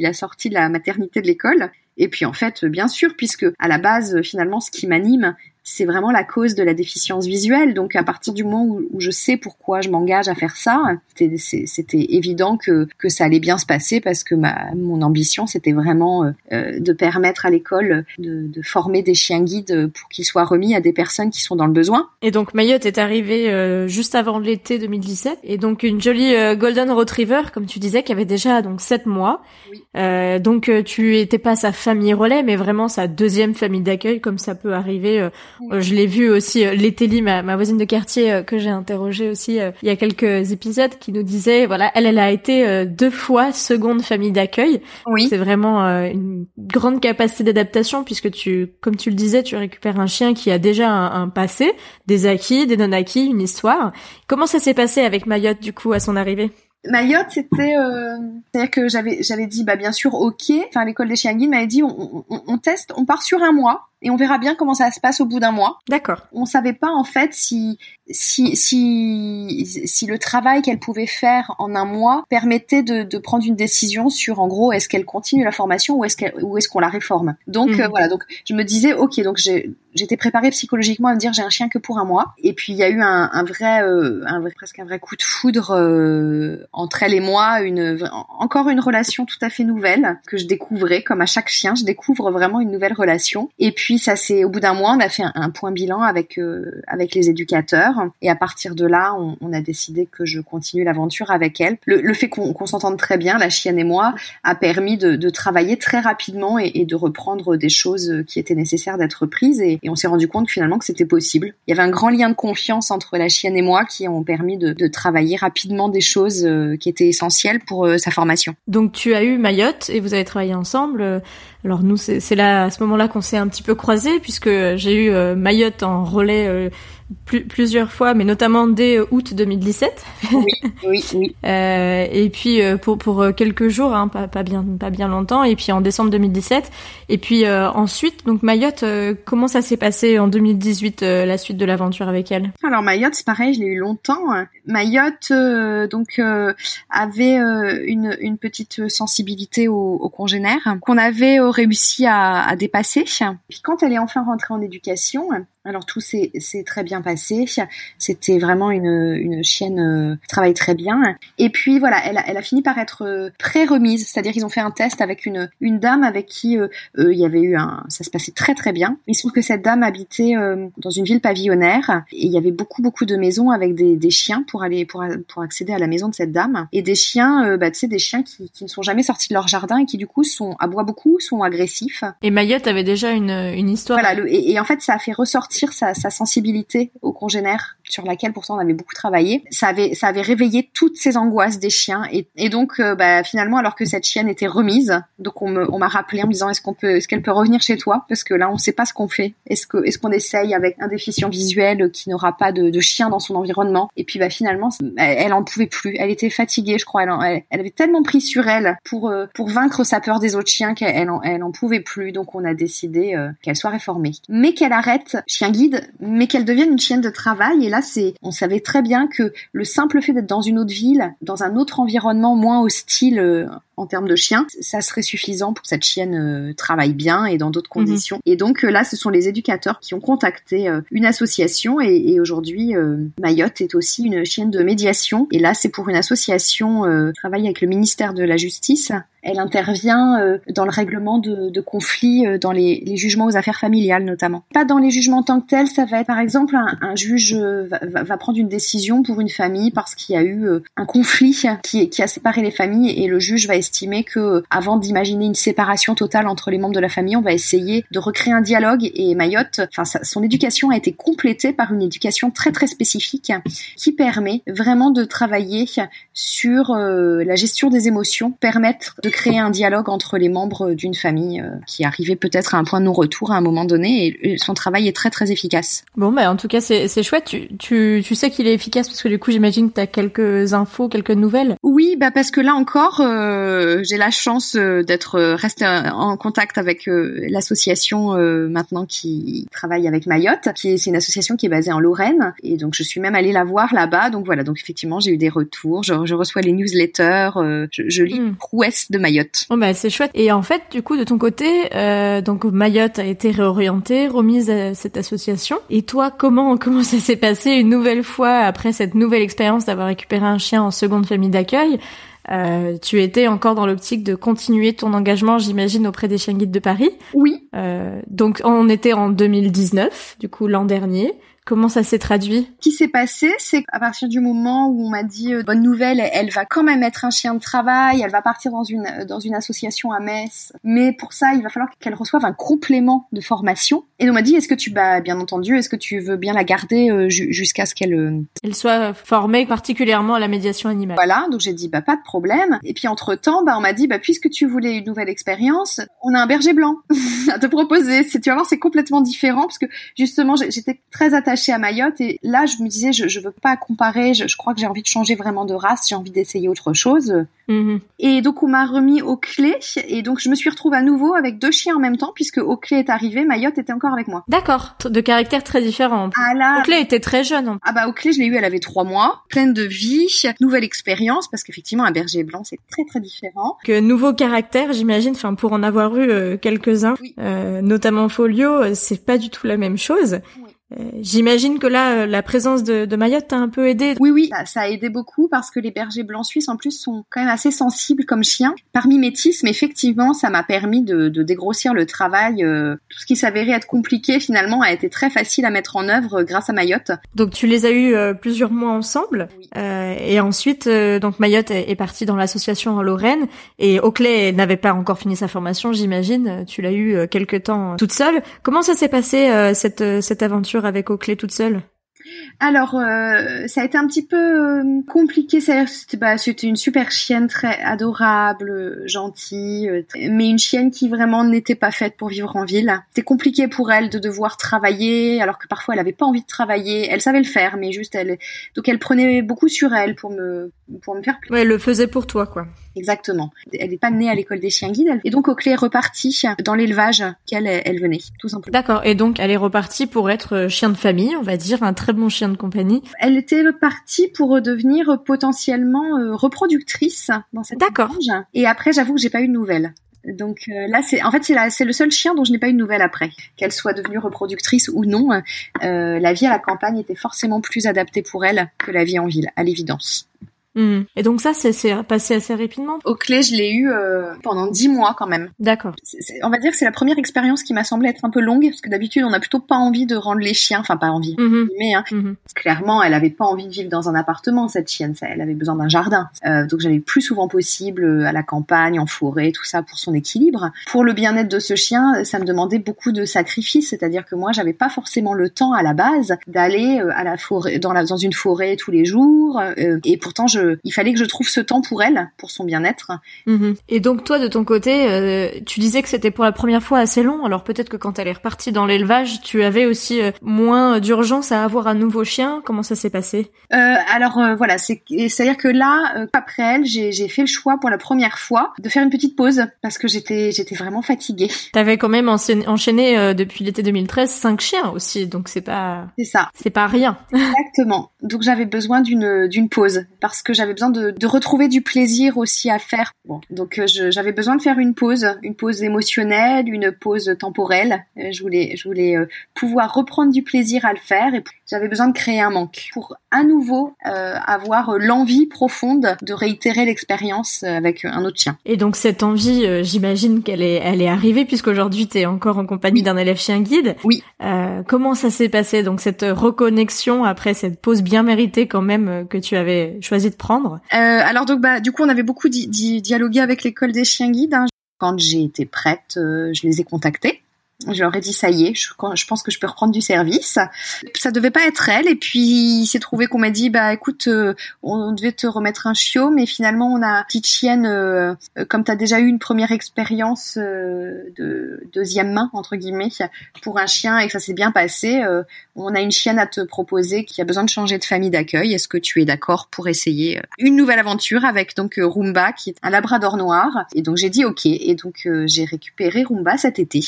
la sortie de la maternité de l'école. Et puis en fait, bien sûr, puisque à la base, finalement, ce qui m'anime, c'est vraiment la cause de la déficience visuelle. Donc à partir du moment où, je sais pourquoi je m'engage à faire ça, c'était évident que, que ça allait bien se passer parce que ma, mon ambition, c'était vraiment euh, euh, de permettre à l'école de, de, former des chiens guides pour qu'ils soient remis à des personnes qui sont dans le besoin. Et donc Mayotte est arrivée euh, juste avant l'été 2017 et donc une jolie Golden Retriever, comme tu disais, qui avait déjà donc sept mois. Oui. donc tu étais pas sa famille relais, mais vraiment sa deuxième famille d'accueil, comme ça peut arriver euh, je l'ai vu aussi, euh, ma, ma voisine de quartier euh, que j'ai interrogée aussi il y a quelques épisodes, qui nous disait, voilà, elle, elle a été deux fois seconde famille d'accueil. Oui. C'est vraiment une grande capacité d'adaptation puisque tu, comme tu le disais, tu récupères un chien qui a déjà un, un passé, des acquis, des non-acquis, une histoire. Comment ça s'est passé avec Mayotte du coup à son arrivée? Mayotte, c'était, euh, c'est-à-dire que j'avais, j'avais dit, bah bien sûr, ok. Enfin, l'école des chiens guides m'avait dit, on, on, on, teste, on part sur un mois et on verra bien comment ça se passe au bout d'un mois. D'accord. On savait pas en fait si si si si le travail qu'elle pouvait faire en un mois permettait de, de prendre une décision sur en gros est-ce qu'elle continue la formation ou est-ce qu'elle ou est-ce qu'on la réforme. Donc Mhm. euh, voilà, donc je me disais ok, donc j'ai j'étais préparée psychologiquement à me dire j'ai un chien que pour un mois. Et puis il y a eu un, un vrai, euh, un vrai, presque un vrai coup de foudre euh, entre elle et moi, une encore une relation tout à fait nouvelle que je découvrais. Comme à chaque chien, je découvre vraiment une nouvelle relation. Et puis ça c'est au bout d'un mois, on a fait un, point bilan avec euh, avec les éducateurs. Et à partir de là, on, a décidé que je continue l'aventure avec elle. Le, fait qu'on s'entende très bien, la chienne et moi, a permis de, travailler très rapidement et, de reprendre des choses qui étaient nécessaires d'être prises. Et, on s'est rendu compte finalement que c'était possible. Il y avait un grand lien de confiance entre la chienne et moi qui ont permis de, de travailler rapidement des choses euh, qui étaient essentielles pour euh, sa formation. Donc tu as eu Mayotte et vous avez travaillé ensemble. Alors nous, c'est c'est là à ce moment-là qu'on s'est un petit peu croisés puisque j'ai eu euh, Mayotte en relais euh, plus- plusieurs fois, mais notamment dès euh, août 2017. Oui, oui. [laughs] Euh, et puis euh, pour pour euh, quelques jours, hein, pas pas bien pas bien longtemps. Et puis en décembre 2017. Et puis euh, ensuite, donc Mayotte, euh, comment ça s'est passé en 2018 euh, la suite de l'aventure avec elle? Alors Mayotte, c'est pareil, je l'ai eu longtemps. Mayotte, euh, donc, euh, avait euh, une, une petite sensibilité aux, aux congénères qu'on avait réussi à, à dépasser. Puis quand elle est enfin rentrée en éducation, alors tout s'est très bien passé. C'était vraiment une, une chienne euh, qui travaille très bien. Et puis voilà, elle a, elle a fini par être euh, pré-remise, c'est-à-dire qu'ils ont fait un test avec une, une dame avec qui euh, euh, il y avait eu un, ça se passait très très bien. Il se trouve que cette dame habitait euh, dans une ville pavillonnaire et il y avait beaucoup beaucoup de maisons avec des, des chiens pour aller pour, pour accéder à la maison de cette dame et des chiens, bah tu sais des chiens qui, qui ne sont jamais sortis de leur jardin et qui du coup sont aboient beaucoup, sont agressifs. Et Mayotte avait déjà une une histoire. Voilà, le, et, et en fait, ça a fait ressortir sa, sa sensibilité aux congénères, sur laquelle pourtant on avait beaucoup travaillé. Ça avait, ça avait réveillé toutes ces angoisses des chiens, et, donc euh, bah, finalement, alors que cette chienne était remise, donc on me, on m'a rappelé en me disant est-ce qu'on peut, est-ce qu'elle peut revenir chez toi? Parce que là, on sait pas ce qu'on fait. Est-ce que, est-ce qu'on essaye avec un déficient visuel qui n'aura pas de, de chien dans son environnement? Et puis bah finalement, elle, elle en pouvait plus. Elle était fatiguée, je crois. Elle, en- elle, avait tellement pris sur elle pour euh, pour vaincre sa peur des autres chiens qu'elle elle en, elle en pouvait plus. Donc on a décidé euh, qu'elle soit réformée, mais qu'elle arrête chien guide, mais qu'elle devienne chienne de travail. Et là, c'est, on savait très bien que le simple fait d'être dans une autre ville, dans un autre environnement moins hostile euh, en termes de chien, ça serait suffisant pour que cette chienne euh, travaille bien et dans d'autres Mhm. conditions. Et donc euh, là, ce sont les éducateurs qui ont contacté une association et, et aujourd'hui, Mayotte est aussi une chienne de médiation. Et là, c'est pour une association qui travaille avec le ministère de la Justice. Elle intervient dans le règlement de, de conflits dans les, les jugements aux affaires familiales notamment. Pas dans les jugements en tant que tels, ça va être par exemple un, juge euh, va, prendre une décision pour une famille parce qu'il y a eu euh, un conflit qui, a séparé les familles et le juge va estimer que euh, avant d'imaginer une séparation totale entre les membres de la famille, on va essayer de recréer un dialogue et Mayotte, enfin son éducation a été complétée par une éducation très très spécifique qui permet vraiment de travailler sur la gestion des émotions, permettre de créer un dialogue entre les membres d'une famille qui arrivait peut-être à un point de non-retour à un moment donné et, son travail est très très efficace. Bon, bah, en tout cas, c'est c'est chouette. Tu, tu, tu sais qu'il est efficace parce que du coup, j'imagine que tu as quelques infos, quelques nouvelles. Oui, bah parce que là encore, euh, j'ai la chance euh, d'être euh, restée en contact avec euh, l'association euh, maintenant qui travaille avec Mayotte, qui est c'est une association qui est basée en Lorraine, et donc je suis même allée la voir là-bas. Donc voilà, donc effectivement j'ai eu des retours, je, je reçois les newsletters, euh, je, je lis les prouesses de Mayotte. Bon, bah, c'est chouette. Et en fait, du coup, de ton côté, euh, donc Mayotte a été réorientée, remise à cette association. Et toi, comment comment ça s'est passé une nouvelle fois après cette nouvelle expérience d'avoir récupéré un chien en seconde famille d'accueil euh, tu étais encore dans l'optique de continuer ton engagement, j'imagine, auprès des chiens guides de Paris. Oui, Euh, donc, on était en 2019, du coup, l'an dernier. Comment ça s'est traduit? Ce qui s'est passé, c'est qu'à partir du moment où on m'a dit euh, bonne nouvelle, elle, va quand même être un chien de travail, elle va partir dans une euh, dans une association à Metz, mais pour ça, il va falloir qu'elle reçoive un complément de formation. Et on m'a dit est-ce que tu bah bien entendu, est-ce que tu veux bien la garder euh, ju- jusqu'à ce qu'elle Elle soit formée particulièrement à la médiation animale. voilà, donc j'ai dit bah pas de problème. Et puis entre temps, bah on m'a dit bah puisque tu voulais une nouvelle expérience, on a un berger blanc [laughs] à te proposer. C'est tu vas voir, c'est complètement différent parce que justement j'étais très attachée attachée à Mayotte et là je me disais je, je veux pas comparer, je, je crois que j'ai envie de changer vraiment de race, j'ai envie d'essayer autre chose. Mhm. Et donc on m'a remis au clé et donc je me suis retrouvée à nouveau avec deux chiens en même temps puisque au clé est arrivé, Mayotte était encore avec moi. D'accord, de caractères très différents. Ah là, Oakley était très jeune. en- ah bah au clé je l'ai eu, elle avait trois mois, pleine de vie, nouvelle expérience parce qu'effectivement un berger blanc c'est très très différent. Que nouveau caractère, j'imagine, enfin pour en avoir eu euh, quelques-uns, Oui. euh, notamment Folio, euh, c'est pas du tout la même chose. Oui. Euh, j'imagine que là, euh, la présence de, de Mayotte t'a un peu aidé. Oui, oui, ça, ça a aidé beaucoup parce que les bergers blancs suisses, en plus, sont quand même assez sensibles comme chiens. Par mimétisme, effectivement, ça m'a permis de, de dégrossir le travail. euh, tout ce qui s'avérait être compliqué, finalement, a été très facile à mettre en œuvre grâce à Mayotte. Donc tu les as eu euh, plusieurs mois ensemble. Oui. Et ensuite, donc Mayotte est, est partie dans l'association en Lorraine. Et Oakley n'avait pas encore fini sa formation, j'imagine. Tu l'as eu euh, quelque temps toute seule. Comment ça s'est passé cette cette aventure? Avec Oakley toute seule Alors, euh, ça a été un petit peu euh, compliqué. C'était bah, c'était une super chienne, très adorable, gentille, euh, mais une chienne qui vraiment n'était pas faite pour vivre en ville. C'était compliqué pour elle de devoir travailler, alors que parfois elle avait pas envie de travailler. Elle savait le faire, mais juste elle. Donc elle prenait beaucoup sur elle pour me pour me faire plaisir. Ouais, elle le faisait pour toi, quoi. Exactement. Elle n'est pas née à l'école des chiens guides. elle- Et donc Oakley est repartie dans l'élevage qu'elle elle venait, tout simplement. D'accord. Et donc, elle est repartie pour être chien de famille, on va dire, un très bon chien de compagnie. Elle était partie pour devenir potentiellement euh, reproductrice dans cette D'accord. Et après, j'avoue que j'ai pas eu de nouvelles. Donc euh, là, c'est en fait c'est le seul chien dont je n'ai pas eu de nouvelles après, qu'elle soit devenue reproductrice ou non. euh, la vie à la campagne était forcément plus adaptée pour elle que la vie en ville, à l'évidence. Mhm. Et donc ça, c'est passé assez rapidement? Au clé, je l'ai eu euh, pendant dix mois quand même. D'accord. On va dire que c'est la première expérience qui m'a semblé être un peu longue, parce que d'habitude on n'a plutôt pas envie de rendre les chiens, enfin pas envie, Mhm. mais hein, Mhm. clairement, elle avait pas envie de vivre dans un appartement, cette chienne. Elle avait besoin d'un jardin. Euh, donc j'allais le plus souvent possible euh, à la campagne, en forêt, tout ça pour son équilibre. Pour le bien-être de ce chien, ça me demandait beaucoup de sacrifices. C'est-à-dire que moi, j'avais pas forcément le temps à la base d'aller à la forêt, dans, la, dans une forêt tous les jours. euh, et pourtant, je, il fallait que je trouve ce temps pour elle, pour son bien-être. Mhm. Et donc toi, de ton côté, euh, tu disais que c'était pour la première fois assez long. Alors peut-être que quand elle est repartie dans l'élevage, tu avais aussi euh, moins d'urgence à avoir un nouveau chien. Comment ça s'est passé? Euh, alors voilà, c'est c'est-à-dire que là, après elle, j'ai fait le choix pour la première fois de faire une petite pause parce que j'étais j'étais vraiment fatiguée. [laughs] T'avais quand même enchaîné, depuis l'été 2013 cinq chiens aussi, donc c'est pas C'est ça. c'est pas rien. [laughs] Exactement. Donc j'avais besoin d'une d'une pause parce que j'avais besoin de, de retrouver du plaisir aussi à faire. Bon, donc euh, j'avais besoin de faire une pause, une pause émotionnelle, une pause temporelle. Euh, Je voulais je voulais euh, pouvoir reprendre du plaisir à le faire et j'avais besoin de créer un manque pour à nouveau euh, avoir l'envie profonde de réitérer l'expérience avec un autre chien. Et donc cette envie, euh, j'imagine qu'elle est elle est arrivée puisqu'aujourd'hui t'es encore en compagnie Oui. d'un élève chien guide. Oui. Euh, comment ça s'est passé donc cette reconnexion après cette pause bien méritée quand même que tu avais choisi de Euh, alors donc bah du coup on avait beaucoup di- di- dialogué avec l'école des chiens guides. hein. Quand j'ai été prête, euh, je les ai contactés. Je leur ai dit ça y est, je, pense que je peux reprendre du service. Ça devait pas être elle et puis il s'est trouvé qu'on m'a dit bah écoute euh, on devait te remettre un chiot mais finalement on a une petite chienne euh, comme tu as déjà eu une première expérience euh, de deuxième main entre guillemets pour un chien et ça s'est bien passé, on a une chienne à te proposer qui a besoin de changer de famille d'accueil. Est-ce que tu es d'accord pour essayer une nouvelle aventure avec donc Roomba qui est un labrador noir? Et donc j'ai dit ok et donc j'ai récupéré Roomba cet été.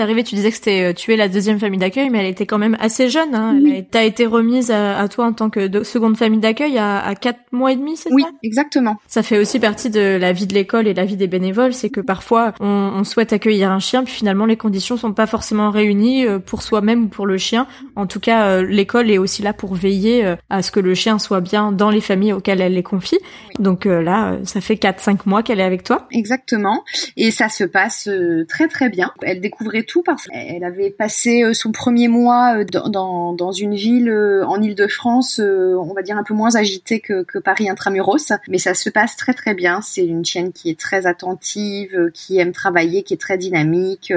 Arrivée, tu disais que euh, tu es la deuxième famille d'accueil, mais elle était quand même assez jeune. Hein. Oui. T'as été remise à, à toi en tant que de- seconde famille d'accueil à, à quatre mois et demi, c'est Oui, ça? exactement. Ça fait aussi partie de la vie de l'école et la vie des bénévoles, c'est que parfois on, on souhaite accueillir un chien, puis finalement les conditions sont pas forcément réunies euh, pour soi-même ou pour le chien. En tout cas, euh, l'école est aussi là pour veiller à ce que le chien soit bien dans les familles auxquelles elle les confie. Donc là, ça fait 4-5 mois qu'elle est avec toi. Exactement. Et ça se passe très très bien. Elle découvrait tout parce qu'elle avait passé euh, son premier mois euh, dans, dans, dans une ville euh, en Île-de-France, euh, on va dire un peu moins agitée que, que Paris intramuros. Mais ça se passe très très bien. C'est une chienne qui est très attentive, qui aime travailler, qui est très dynamique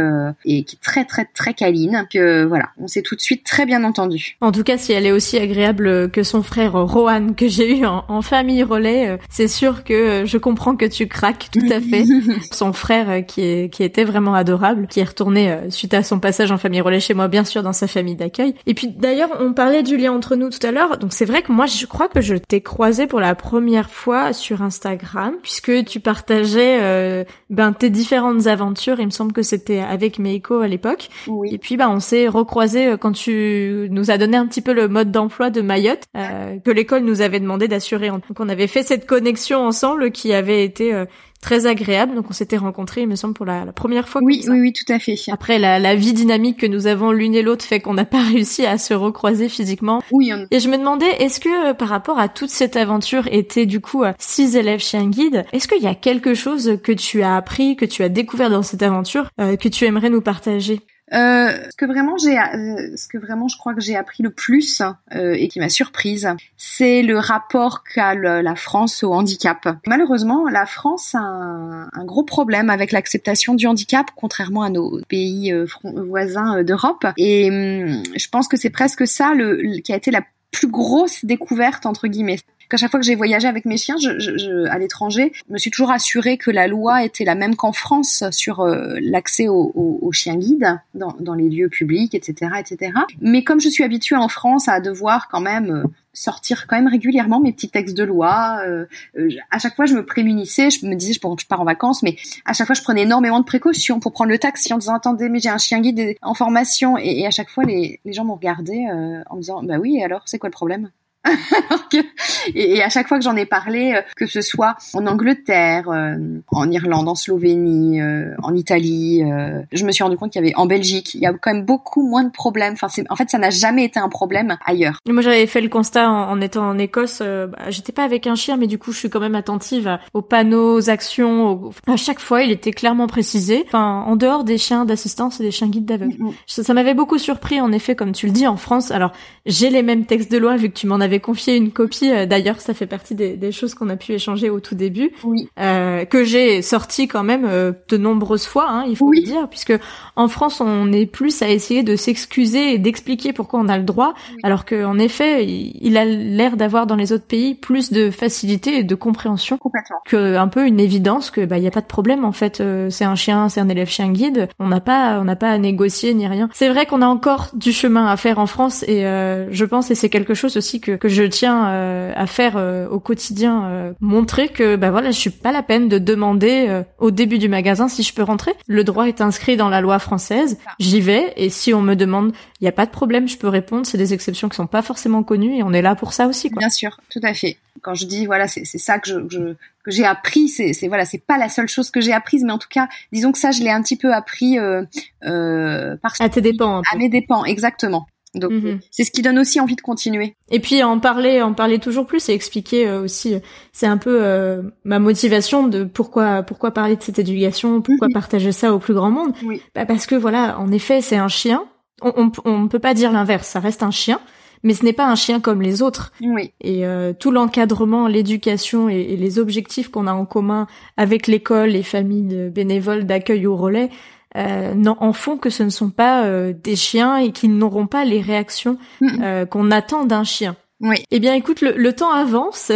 et qui est très très très câline. Que voilà, on s'est tout de suite très bien entendu. En tout cas, si elle est aussi agréable que son frère Rohan que j'ai eu en, en famille relais, c'est sûr que je comprends que tu craques tout à fait. [laughs] son frère qui, est, qui était vraiment adorable, qui est retourné euh, euh, suite à son passage en famille relais chez moi, bien sûr, dans sa famille d'accueil. Et puis d'ailleurs, on parlait du lien entre nous tout à l'heure. Donc c'est vrai que moi, je crois que je t'ai croisé pour la première fois sur Instagram, puisque tu partageais euh, ben tes différentes aventures. Il me semble que c'était avec Meiko à l'époque. Oui. Et puis bah on s'est recroisé quand tu nous as donné un petit peu le mode d'emploi de Mayotte que l'école nous avait demandé d'assurer. Donc on avait fait cette connexion ensemble qui avait été très agréable. Donc on s'était rencontrés, il me semble, pour la, première fois. Oui, oui, oui, tout à fait. Après, la, la vie dynamique que nous avons l'une et l'autre fait qu'on n'a pas [laughs] réussi à se recroiser physiquement. Oui. Et je me demandais, est-ce que euh, par rapport à toute cette aventure, était du coup euh, six élèves chez un guide, est-ce qu'il y a quelque chose que tu as appris, que tu as découvert dans cette aventure, euh, que tu aimerais nous partager? Euh, ce que vraiment j'ai, euh, ce que vraiment je crois que j'ai appris le plus euh, et qui m'a surprise, c'est le rapport qu'a la France au handicap. Malheureusement, la France a un, gros problème avec l'acceptation du handicap, contrairement à nos pays euh, voisins d'Europe. Et hum, je pense que c'est presque ça le, qui a été la plus grosse découverte entre guillemets qu'à chaque fois que j'ai voyagé avec mes chiens je, je, à l'étranger, je me suis toujours assurée que la loi était la même qu'en France sur euh, l'accès aux au, au chiens guides dans, dans, les lieux publics, etc., etc. Mais comme je suis habituée en France à devoir quand même euh, sortir quand même régulièrement mes petits textes de loi. Euh, euh, à chaque fois, je me prémunissais, je me disais, je, je pars en vacances, mais à chaque fois, je prenais énormément de précautions pour prendre le taxi en disant, attendez, mais j'ai un chien guide en formation. Et, à chaque fois, les, les gens m'ont regardé euh, en me disant, bah oui, alors, c'est quoi le problème? [laughs] et, à chaque fois que j'en ai parlé, euh, que ce soit en Angleterre, euh, en Irlande, en Slovénie, euh, en Italie, je me suis rendu compte qu'il y avait en Belgique, il y a quand même beaucoup moins de problèmes. Enfin, en fait, ça n'a jamais été un problème ailleurs. Moi, j'avais fait le constat en, étant en Écosse. Bah, j'étais pas avec un chien, mais du coup, je suis quand même attentive aux panneaux, aux actions. À chaque fois, il était clairement précisé. Enfin, en dehors des chiens d'assistance et des chiens guides d'aveugle. Mm, mm. Ça, ça m'avait beaucoup surpris, en effet, comme tu le dis, en France. Alors, j'ai les mêmes textes de loi vu que tu m'en avais confié une copie. Euh, d'ailleurs, ça fait partie des, choses qu'on a pu échanger au tout début, oui. euh, que j'ai sorti quand même euh, de nombreuses fois, hein, il faut le dire, puisque en France, on est plus à essayer de s'excuser et d'expliquer pourquoi on a le droit, alors que en effet, il, a l'air d'avoir dans les autres pays plus de facilité et de compréhension que un peu une évidence que bah il y a pas de problème en fait, c'est un chien, c'est un élève chien guide, on n'a pas on n'a pas à négocier ni rien. C'est vrai qu'on a encore du chemin à faire en France et je pense et c'est quelque chose aussi que que je tiens euh, à faire euh, au quotidien, euh, montrer que bah voilà, je suis pas la peine de demander au début du magasin si je peux rentrer. Le droit est inscrit dans la loi française. J'y vais et si on me demande, il y a pas de problème, je peux répondre. C'est des exceptions qui sont pas forcément connues et on est là pour ça aussi. Quoi. Bien sûr, tout à fait. Quand je dis voilà, c'est ça que je, que j'ai appris. C'est voilà, c'est pas la seule chose que j'ai apprise, mais en tout cas, disons que ça, je l'ai un petit peu appris euh, euh, par à tes dépens. À mes dépens, exactement. Donc mhm. c'est ce qui donne aussi envie de continuer. Et puis en parler, en parler toujours plus et expliquer euh, aussi, c'est un peu euh, ma motivation de pourquoi pourquoi parler de cette éducation, pourquoi mhm. partager ça au plus grand monde. Oui. Bah parce que voilà, en effet, c'est un chien. On, on, on peut pas dire l'inverse, ça reste un chien mais ce n'est pas un chien comme les autres. Oui. Et euh, tout l'encadrement, l'éducation et, et, les objectifs qu'on a en commun avec l'école, les familles de bénévoles d'accueil au relais, euh, en font que ce ne sont pas euh, des chiens et qu'ils n'auront pas les réactions euh, qu'on attend d'un chien. Oui. Eh bien, écoute, le, temps avance.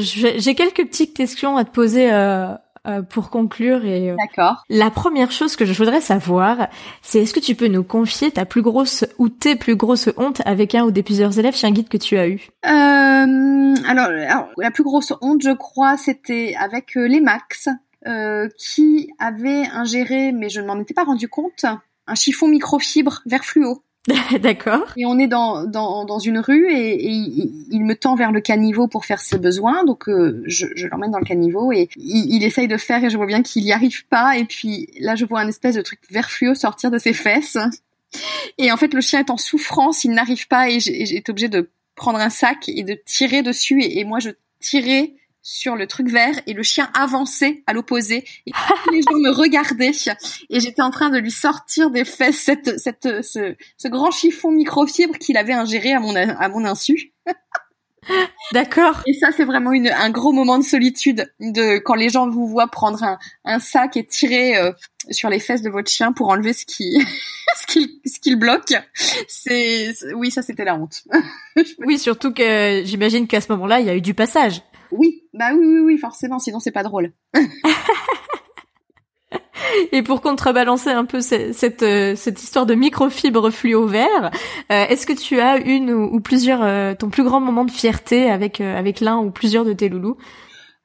J'ai quelques petites questions à te poser pour conclure. Et D'accord. La première chose que je voudrais savoir, c'est est-ce que tu peux nous confier ta plus grosse ou tes plus grosses hontes avec un ou des plusieurs élèves chien guide que tu as eu alors, alors, la plus grosse honte, je crois, c'était avec les Max. Euh, qui avait ingéré, mais je ne m'en étais pas rendu compte, un chiffon microfibre vert fluo. [laughs] D'accord. Et on est dans, dans, dans une rue et, il, me tend vers le caniveau pour faire ses besoins. Donc euh, je, je l'emmène dans le caniveau et il, il, essaye de faire et je vois bien qu'il n'y arrive pas. Et puis là je vois un espèce de truc vert fluo sortir de ses fesses. Et en fait le chien est en souffrance, il n'arrive pas et j'ai été obligée de prendre un sac et de tirer dessus. et moi je tirais sur le truc vert et le chien avançait à l'opposé et [laughs] les gens me regardaient et j'étais en train de lui sortir des fesses cette, cette, ce, ce grand chiffon microfibre qu'il avait ingéré à mon, à mon insu. [laughs] D'accord. Et ça, c'est vraiment une, un gros moment de solitude de quand les gens vous voient prendre un, un sac et tirer euh, sur les fesses de votre chien pour enlever ce qui [laughs] ce qui ce qui le bloque. C'est oui, ça c'était la honte. oui, surtout que j'imagine qu'à ce moment-là, il y a eu du passage. Oui, bah oui, oui, oui, forcément, sinon c'est pas drôle. [laughs] Et pour contrebalancer un peu cette, cette, euh, cette histoire de microfibre fluo vert, euh, est-ce que tu as une ou, plusieurs, euh, ton plus grand moment de fierté avec, avec l'un ou plusieurs de tes loulous?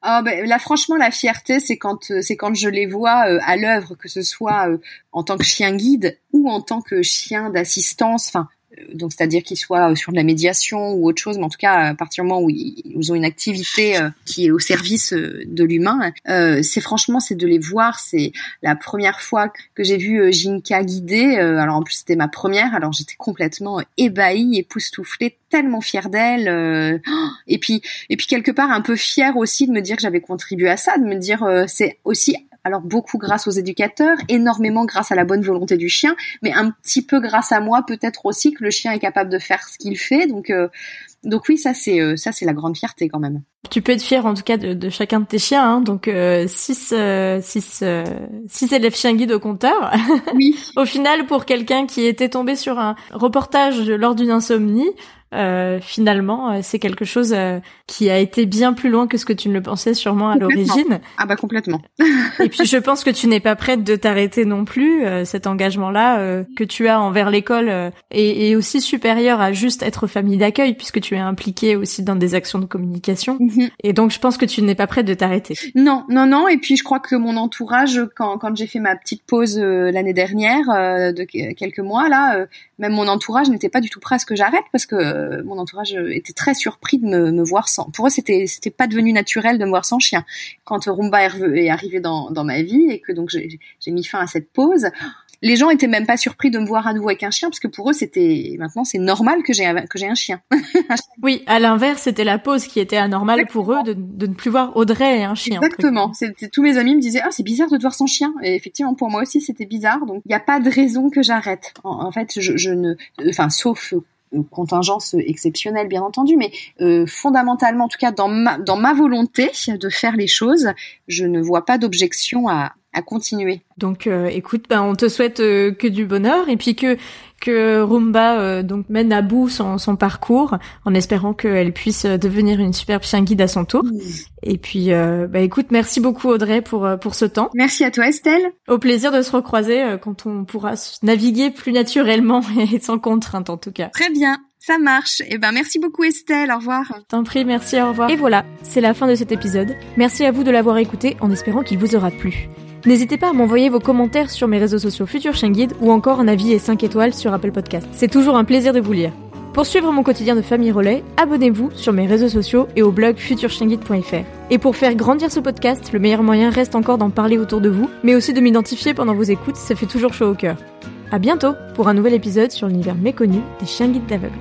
Ah ben, là franchement la fierté c'est quand c'est quand je les vois à l'œuvre que ce soit en tant que chien guide ou en tant que chien d'assistance enfin donc c'est-à-dire qu'ils soient sur de la médiation ou autre chose, mais en tout cas à partir du moment où ils, ont une activité euh, qui est au service euh, de l'humain, euh, c'est franchement c'est de les voir. C'est la première fois que j'ai vu Jinka guider. alors en plus c'était ma première, alors j'étais complètement ébahie, époustouflée, tellement fière d'elle. et puis et puis quelque part un peu fière aussi de me dire que j'avais contribué à ça, de me dire c'est aussi alors beaucoup grâce aux éducateurs, énormément grâce à la bonne volonté du chien, mais un petit peu grâce à moi peut-être aussi que le chien est capable de faire ce qu'il fait. Donc euh, donc oui, ça c'est euh, ça c'est la grande fierté quand même. Tu peux être fier en tout cas de, chacun de tes chiens. Hein. Donc euh, six, six, six élèves chiens guides au compteur. Oui. [laughs] au final, pour quelqu'un qui était tombé sur un reportage lors d'une insomnie, euh, finalement, euh, c'est quelque chose euh, qui a été bien plus loin que ce que tu ne le pensais sûrement à l'origine. Ah bah complètement. et puis je pense que tu n'es pas prête de t'arrêter non plus. cet engagement-là que tu as envers l'école est, aussi supérieur à juste être famille d'accueil, puisque tu es impliquée aussi dans des actions de communication. Mhm. Et donc je pense que tu n'es pas prête de t'arrêter. Non, non, non. Et puis je crois que mon entourage, quand, quand j'ai fait ma petite pause l'année dernière de quelques mois là, même mon entourage n'était pas du tout prêt à ce que j'arrête parce que euh, mon entourage était très surpris de me, voir sans. Pour eux, c'était c'était pas devenu naturel de me voir sans chien. Quand Rumba est arrivé dans, dans ma vie et que donc j'ai mis fin à cette pause, les gens étaient même pas surpris de me voir à nouveau avec un chien parce que pour eux c'était maintenant c'est normal que j'ai que j'ai un chien. [laughs] oui, à l'inverse c'était la pause qui était anormale pour eux de, de, ne plus voir Audrey et un chien. Exactement. C'était tous mes amis me disaient ah c'est bizarre de te voir sans chien et effectivement pour moi aussi c'était bizarre donc il n'y a pas de raison que j'arrête. En, fait je, je ne enfin sauf contingence exceptionnelle bien entendu, mais euh, fondamentalement, en tout cas dans ma volonté de faire les choses, je ne vois pas d'objection à, à continuer. Donc euh, écoute, ben, on te souhaite euh, que du bonheur et puis que que Rumba euh, donc mène à bout son, son parcours en espérant qu'elle puisse devenir une superbe chien guide à son tour. Et puis bah écoute, merci beaucoup Audrey pour pour ce temps. Merci à toi Estelle. Au plaisir de se recroiser quand on pourra naviguer plus naturellement [laughs] et sans contrainte en tout cas. Très bien. Ça marche. Eh ben, merci beaucoup Estelle. Au revoir. T'en prie, merci, au revoir. Et voilà, c'est la fin de cet épisode. Merci à vous de l'avoir écouté en espérant qu'il vous aura plu. N'hésitez pas à m'envoyer vos commentaires sur mes réseaux sociaux Futur Chien Guide ou encore un avis et 5 étoiles sur Apple Podcast. C'est toujours un plaisir de vous lire. Pour suivre mon quotidien de famille relais, abonnez-vous sur mes réseaux sociaux et au blog futurchienguide.fr. Et pour faire grandir ce podcast, le meilleur moyen reste encore d'en parler autour de vous, mais aussi de m'identifier pendant vos écoutes, ça fait toujours chaud au cœur. À bientôt pour un nouvel épisode sur l'univers méconnu des chiens guides d'aveugles.